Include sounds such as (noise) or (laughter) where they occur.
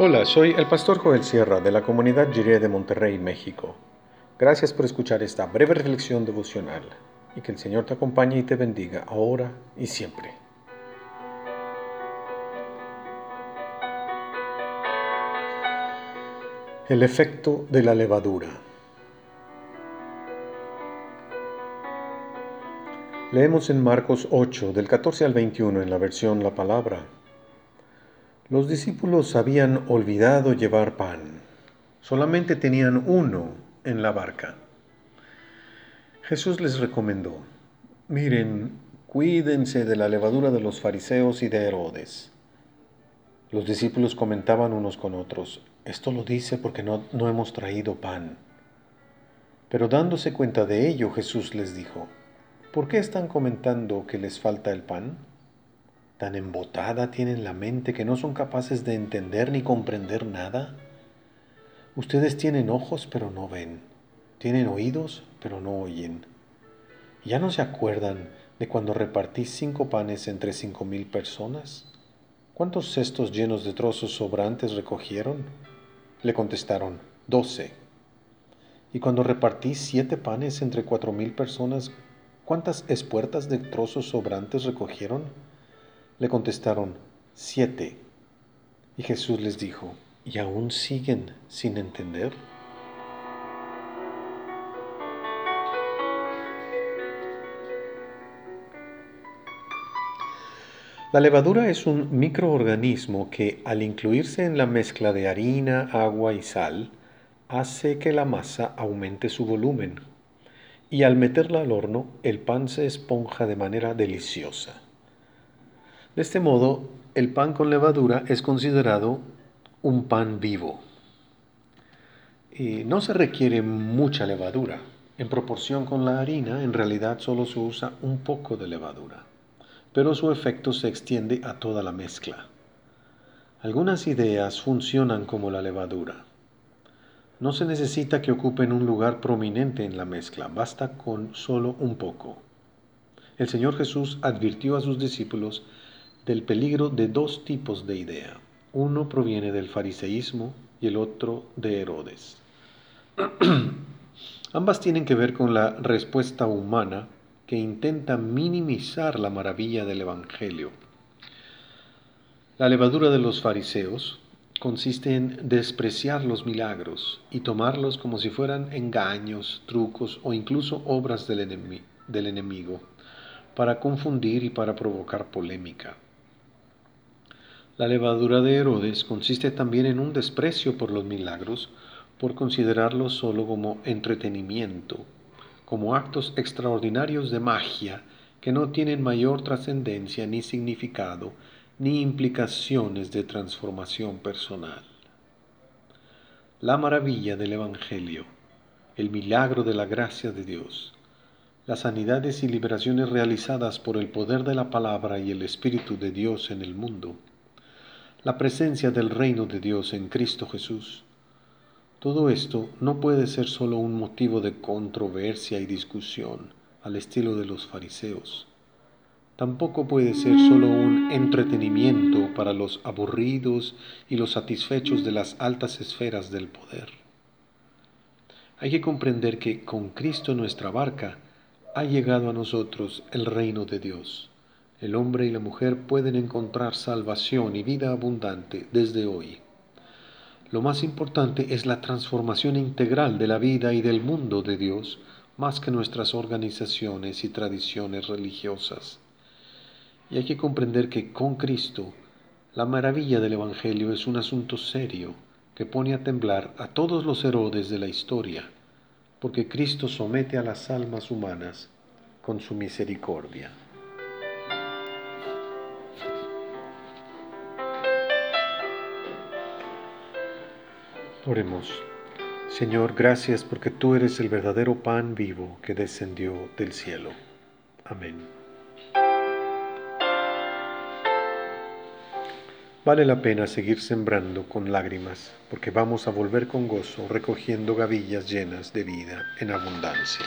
Hola, soy el pastor Joel Sierra de la comunidad Jiré de Monterrey, México. Gracias por escuchar esta breve reflexión devocional y que el Señor te acompañe y te bendiga ahora y siempre. El efecto de la levadura. Leemos en Marcos 8, del 14 al 21 en la versión La Palabra. Los discípulos habían olvidado llevar pan. Solamente tenían uno en la barca. Jesús les recomendó, miren, cuídense de la levadura de los fariseos y de Herodes. Los discípulos comentaban unos con otros, esto lo dice porque no, no hemos traído pan. Pero dándose cuenta de ello, Jesús les dijo, ¿por qué están comentando que les falta el pan? Tan embotada tienen la mente que no son capaces de entender ni comprender nada? Ustedes tienen ojos pero no ven, tienen oídos pero no oyen. ¿Ya no se acuerdan de cuando repartí cinco panes entre cinco mil personas? ¿Cuántos cestos llenos de trozos sobrantes recogieron? Le contestaron, doce. Y cuando repartí siete panes entre cuatro mil personas, ¿cuántas espuertas de trozos sobrantes recogieron? Le contestaron, siete. Y Jesús les dijo, ¿y aún siguen sin entender? La levadura es un microorganismo que al incluirse en la mezcla de harina, agua y sal, hace que la masa aumente su volumen y al meterla al horno el pan se esponja de manera deliciosa. De este modo, el pan con levadura es considerado un pan vivo. Y no se requiere mucha levadura. En proporción con la harina, en realidad solo se usa un poco de levadura, pero su efecto se extiende a toda la mezcla. Algunas ideas funcionan como la levadura. No se necesita que ocupen un lugar prominente en la mezcla, basta con solo un poco. El Señor Jesús advirtió a sus discípulos del peligro de dos tipos de idea. Uno proviene del fariseísmo y el otro de Herodes. (clears throat) Ambas tienen que ver con la respuesta humana que intenta minimizar la maravilla del Evangelio. La levadura de los fariseos consiste en despreciar los milagros y tomarlos como si fueran engaños, trucos o incluso obras del, enemigo para confundir y para provocar polémica. La levadura de Herodes consiste también en un desprecio por los milagros, por considerarlos solo como entretenimiento, como actos extraordinarios de magia que no tienen mayor trascendencia ni significado, ni implicaciones de transformación personal. La maravilla del Evangelio, el milagro de la gracia de Dios, las sanidades y liberaciones realizadas por el poder de la palabra y el Espíritu de Dios en el mundo, la presencia del reino de Dios en Cristo Jesús. Todo esto no puede ser solo un motivo de controversia y discusión al estilo de los fariseos. Tampoco puede ser solo un entretenimiento para los aburridos y los satisfechos de las altas esferas del poder. Hay que comprender que con Cristo nuestra barca ha llegado a nosotros el reino de Dios el hombre y la mujer pueden encontrar salvación y vida abundante desde hoy. Lo más importante es la transformación integral de la vida y del mundo de Dios, más que nuestras organizaciones y tradiciones religiosas. Y hay que comprender que con Cristo, la maravilla del Evangelio es un asunto serio que pone a temblar a todos los Herodes de la historia, porque Cristo somete a las almas humanas con su misericordia. Oremos. Señor, gracias porque tú eres el verdadero pan vivo que descendió del cielo. Amén. Vale la pena seguir sembrando con lágrimas, porque vamos a volver con gozo recogiendo gavillas llenas de vida en abundancia.